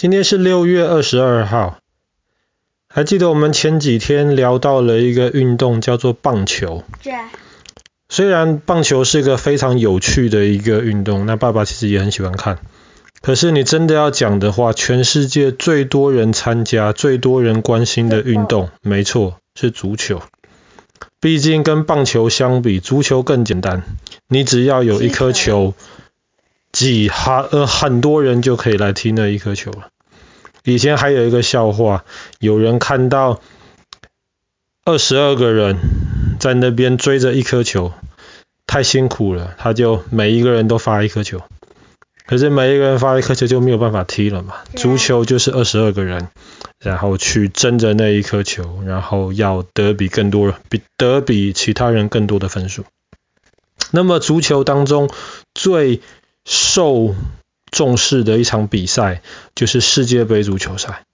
今天是六月二十二号，还记得我们前几天聊到了一个运动叫做棒球。对。虽然棒球是一个非常有趣的一个运动，那爸爸其实也很喜欢看。可是你真的要讲的话，全世界最多人参加、最多人关心的运动，没错，是足球。毕竟跟棒球相比，足球更简单。你只要有一颗球。几哈呃很多人就可以来踢那一颗球了。以前还有一个笑话，有人看到二十二个人在那边追着一颗球，太辛苦了，他就每一个人都发一颗球。可是每一个人发一颗球就没有办法踢了嘛。足球就是二十二个人，然后去争着那一颗球，然后要得比更多人比得比其他人更多的分数。那么足球当中最受重视的一场比赛就是世界杯足球赛。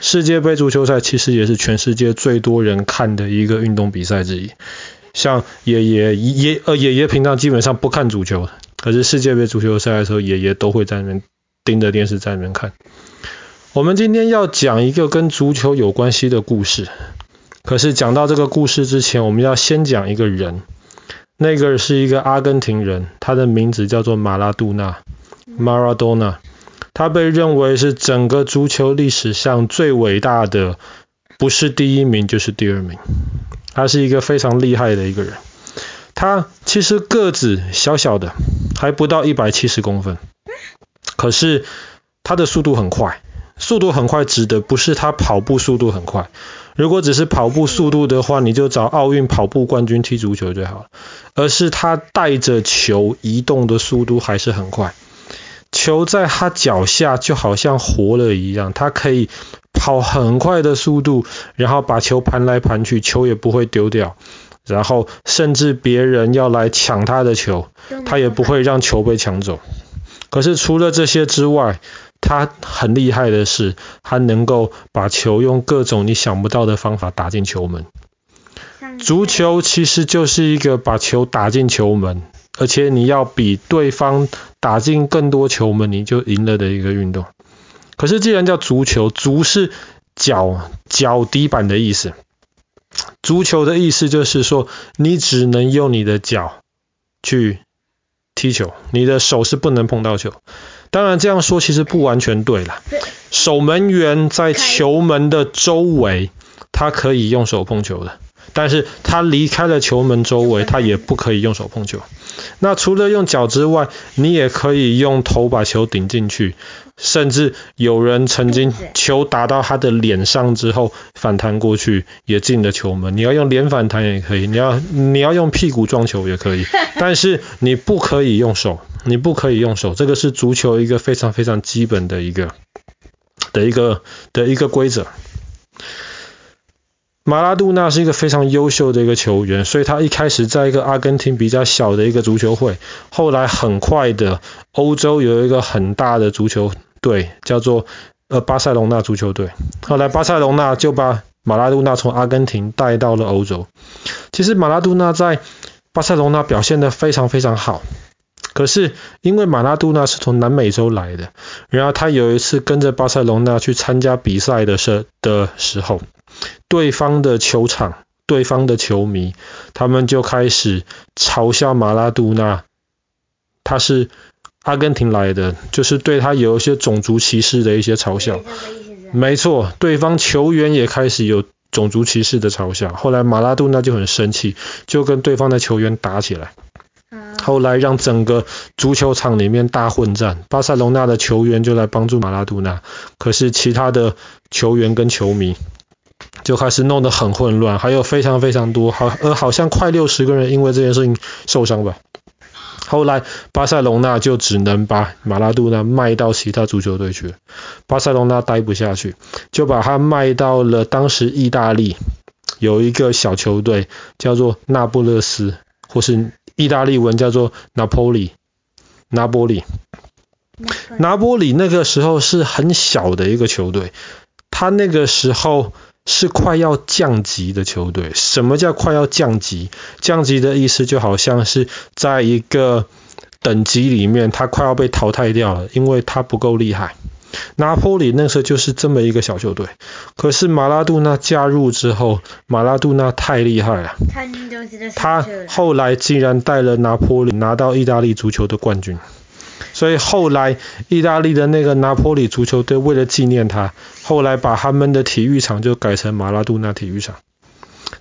世界杯足球赛其实也是全世界最多人看的一个运动比赛之一。像爷爷爷呃爷爷平常基本上不看足球，可是世界杯足球赛的时候，爷爷都会在那边盯着电视在那边看。我们今天要讲一个跟足球有关系的故事。可是讲到这个故事之前，我们要先讲一个人。那个是一个阿根廷人，他的名字叫做马拉杜纳 （Maradona）。他被认为是整个足球历史上最伟大的，不是第一名就是第二名。他是一个非常厉害的一个人。他其实个子小小的，还不到一百七十公分，可是他的速度很快。速度很快指的不是他跑步速度很快。如果只是跑步速度的话，你就找奥运跑步冠军踢足球最好了。而是他带着球移动的速度还是很快，球在他脚下就好像活了一样，他可以跑很快的速度，然后把球盘来盘去，球也不会丢掉。然后甚至别人要来抢他的球，他也不会让球被抢走。可是除了这些之外，他很厉害的是，他能够把球用各种你想不到的方法打进球门。足球其实就是一个把球打进球门，而且你要比对方打进更多球门，你就赢了的一个运动。可是既然叫足球，足是脚脚底板的意思。足球的意思就是说，你只能用你的脚去踢球，你的手是不能碰到球。当然这样说其实不完全对啦。守门员在球门的周围，他可以用手碰球的，但是他离开了球门周围，他也不可以用手碰球。那除了用脚之外，你也可以用头把球顶进去，甚至有人曾经球打到他的脸上之后反弹过去，也进了球门。你要用脸反弹也可以，你要你要用屁股撞球也可以，但是你不可以用手。你不可以用手，这个是足球一个非常非常基本的一个的一个的一个规则。马拉杜纳是一个非常优秀的一个球员，所以他一开始在一个阿根廷比较小的一个足球会，后来很快的欧洲有一个很大的足球队，叫做呃巴塞隆纳足球队。后来巴塞隆纳就把马拉杜纳从阿根廷带到了欧洲。其实马拉杜纳在巴塞隆纳表现得非常非常好。可是，因为马拉杜纳是从南美洲来的，然后他有一次跟着巴塞隆纳去参加比赛的时的时候，对方的球场、对方的球迷，他们就开始嘲笑马拉杜纳，他是阿根廷来的，就是对他有一些种族歧视的一些嘲笑。没错，对方球员也开始有种族歧视的嘲笑。后来马拉杜纳就很生气，就跟对方的球员打起来。后来让整个足球场里面大混战，巴塞隆纳的球员就来帮助马拉杜纳，可是其他的球员跟球迷就开始弄得很混乱，还有非常非常多，好呃好像快六十个人因为这件事情受伤吧。后来巴塞隆纳就只能把马拉杜纳卖到其他足球队去，巴塞隆纳待不下去，就把他卖到了当时意大利有一个小球队叫做那不勒斯，或是。意大利文叫做拿坡里，拿波里，拿波里那个时候是很小的一个球队，他那个时候是快要降级的球队。什么叫快要降级？降级的意思就好像是在一个等级里面，他快要被淘汰掉了，因为他不够厉害。拿坡里那时候就是这么一个小球队。可是马拉杜纳加入之后，马拉杜纳太厉害了，他后来竟然带了拿坡里拿到意大利足球的冠军。所以后来意大利的那个拿坡里足球队为了纪念他，后来把他们的体育场就改成马拉杜纳体育场。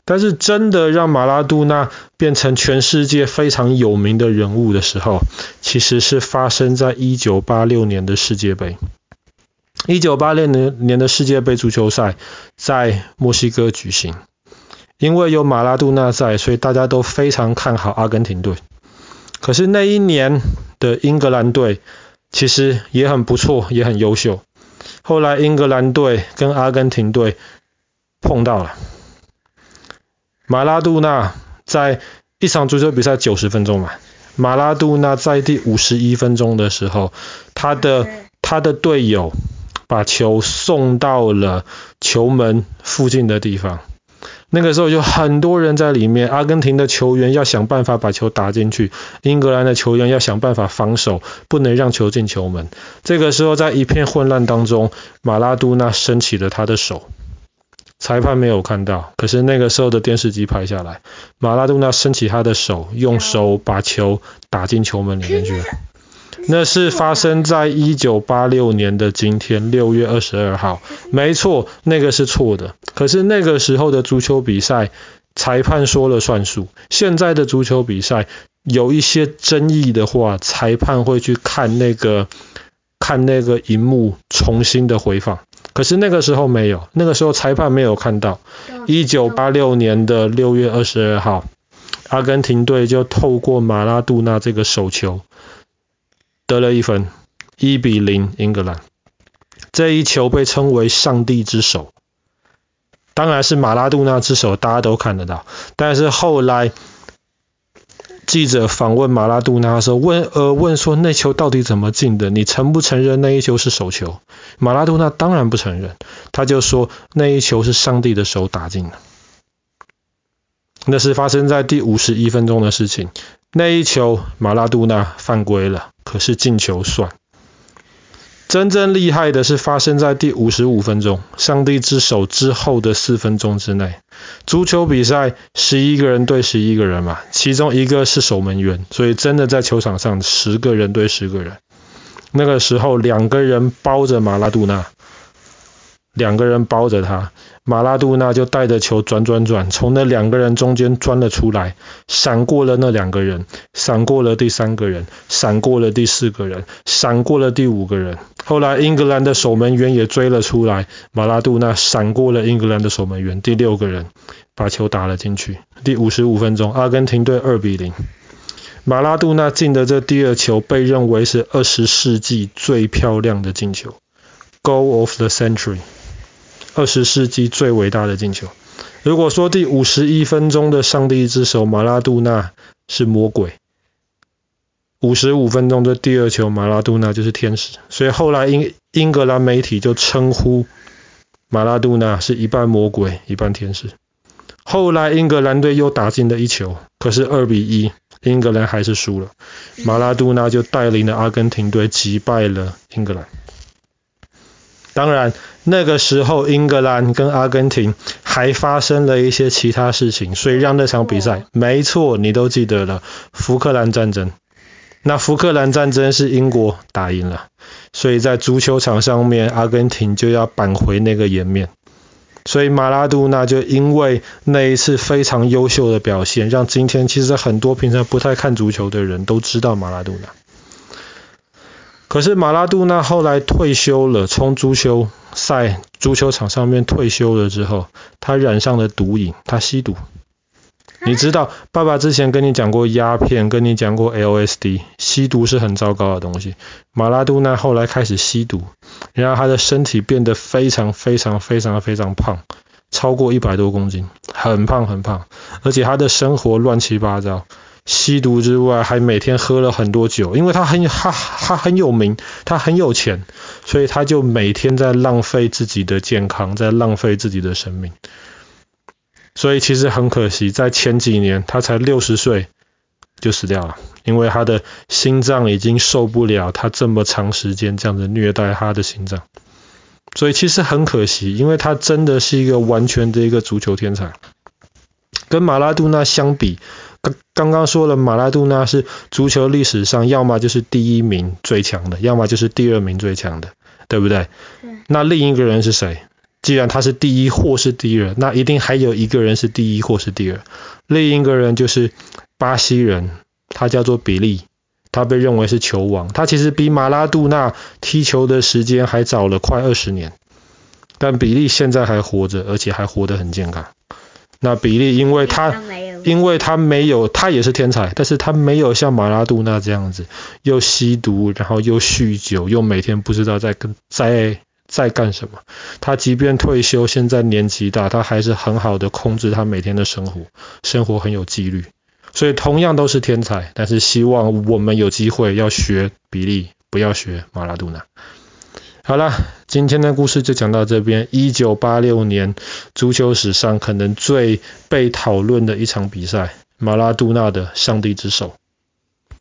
但是真的让马拉杜纳变成全世界非常有名的人物的时候，其实是发生在一九八六年的世界杯。一九八六年年的世界杯足球赛在墨西哥举行，因为有马拉杜纳在，所以大家都非常看好阿根廷队。可是那一年的英格兰队其实也很不错，也很优秀。后来英格兰队跟阿根廷队碰到了。马拉杜纳在一场足球比赛九十分钟嘛，马拉杜纳在第五十一分钟的时候，他的他的队友把球送到了球门附近的地方，那个时候有很多人在里面，阿根廷的球员要想办法把球打进去，英格兰的球员要想办法防守，不能让球进球门。这个时候在一片混乱当中，马拉杜纳伸起了他的手。裁判没有看到，可是那个时候的电视机拍下来，马拉杜纳伸起他的手，用手把球打进球门里面去了。那是发生在一九八六年的今天，六月二十二号。没错，那个是错的。可是那个时候的足球比赛，裁判说了算数。现在的足球比赛有一些争议的话，裁判会去看那个看那个荧幕，重新的回放。可是那个时候没有，那个时候裁判没有看到。一九八六年的六月二十二号，阿根廷队就透过马拉杜纳这个手球得了一分，一比零英格兰。这一球被称为上帝之手，当然是马拉杜纳之手，大家都看得到。但是后来。记者访问马拉杜纳的时候，问呃问说那球到底怎么进的？你承不承认那一球是手球？马拉杜纳当然不承认，他就说那一球是上帝的手打进的。那是发生在第五十一分钟的事情。那一球马拉杜纳犯规了，可是进球算。真正厉害的是发生在第五十五分钟，上帝之手之后的四分钟之内。足球比赛十一个人对十一个人嘛，其中一个是守门员，所以真的在球场上十个人对十个人。那个时候两个人包着马拉杜纳，两个人包着他。马拉杜纳就带着球转转转，从那两个人中间钻了出来，闪过了那两个人，闪过了第三个人，闪过了第四个人，闪过了第五个人。后来英格兰的守门员也追了出来，马拉杜纳闪过了英格兰的守门员，第六个人把球打了进去。第五十五分钟，阿根廷队二比零。马拉杜纳进的这第二球被认为是二十世纪最漂亮的进球，Goal of the Century。二十世纪最伟大的进球。如果说第五十一分钟的上帝之手马拉杜纳是魔鬼，五十五分钟的第二球马拉杜纳就是天使。所以后来英英格兰媒体就称呼马拉杜纳是一半魔鬼一半天使。后来英格兰队又打进了一球，可是二比一，英格兰还是输了。马拉杜纳就带领了阿根廷队击败了英格兰。当然，那个时候英格兰跟阿根廷还发生了一些其他事情，所以让那场比赛，没错，你都记得了，福克兰战争。那福克兰战争是英国打赢了，所以在足球场上面，阿根廷就要扳回那个颜面。所以马拉杜纳就因为那一次非常优秀的表现，让今天其实很多平常不太看足球的人都知道马拉杜纳。可是马拉杜纳后来退休了，从足球赛、足球场上面退休了之后，他染上了毒瘾，他吸毒。你知道，爸爸之前跟你讲过鸦片，跟你讲过 LSD，吸毒是很糟糕的东西。马拉杜纳后来开始吸毒，然后他的身体变得非常非常非常非常胖，超过一百多公斤，很胖很胖，而且他的生活乱七八糟。吸毒之外，还每天喝了很多酒，因为他很他他很有名，他很有钱，所以他就每天在浪费自己的健康，在浪费自己的生命。所以其实很可惜，在前几年他才六十岁就死掉了，因为他的心脏已经受不了他这么长时间这样子虐待他的心脏，所以其实很可惜，因为他真的是一个完全的一个足球天才。跟马拉杜纳相比，刚刚刚说了，马拉杜纳是足球历史上要么就是第一名最强的，要么就是第二名最强的，对不对？那另一个人是谁？既然他是第一或是第二，那一定还有一个人是第一或是第二。另一个人就是巴西人，他叫做比利，他被认为是球王。他其实比马拉杜纳踢球的时间还早了快二十年，但比利现在还活着，而且还活得很健康。那比利，因为他，因为他没有，他也是天才，但是他没有像马拉杜纳这样子，又吸毒，然后又酗酒，又每天不知道在跟在在干什么。他即便退休，现在年纪大，他还是很好的控制他每天的生活，生活很有纪律。所以同样都是天才，但是希望我们有机会要学比利，不要学马拉杜纳。好了，今天的故事就讲到这边。一九八六年，足球史上可能最被讨论的一场比赛——马拉杜纳的上帝之手。